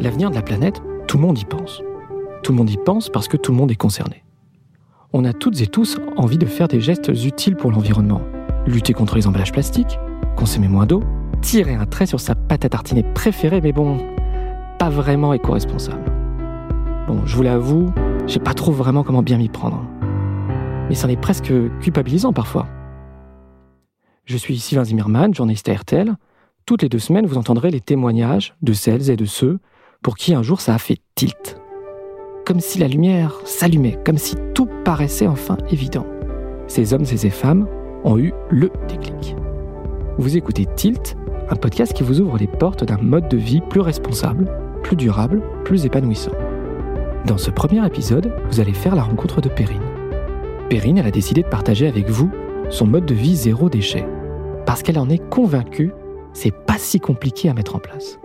L'avenir de la planète, tout le monde y pense. Tout le monde y pense parce que tout le monde est concerné. On a toutes et tous envie de faire des gestes utiles pour l'environnement. Lutter contre les emballages plastiques, consommer moins d'eau, tirer un trait sur sa pâte à tartiner préférée, mais bon, pas vraiment éco-responsable. Bon, je vous l'avoue, je sais pas trop vraiment comment bien m'y prendre. Mais c'en est presque culpabilisant parfois. Je suis Sylvain Zimmermann, journaliste à RTL. Toutes les deux semaines, vous entendrez les témoignages de celles et de ceux pour qui un jour ça a fait tilt. Comme si la lumière s'allumait, comme si tout paraissait enfin évident. Ces hommes et ces femmes ont eu le déclic. Vous écoutez Tilt, un podcast qui vous ouvre les portes d'un mode de vie plus responsable, plus durable, plus épanouissant. Dans ce premier épisode, vous allez faire la rencontre de Perrine. Perrine, elle a décidé de partager avec vous son mode de vie zéro déchet. Parce qu'elle en est convaincue, c'est pas si compliqué à mettre en place.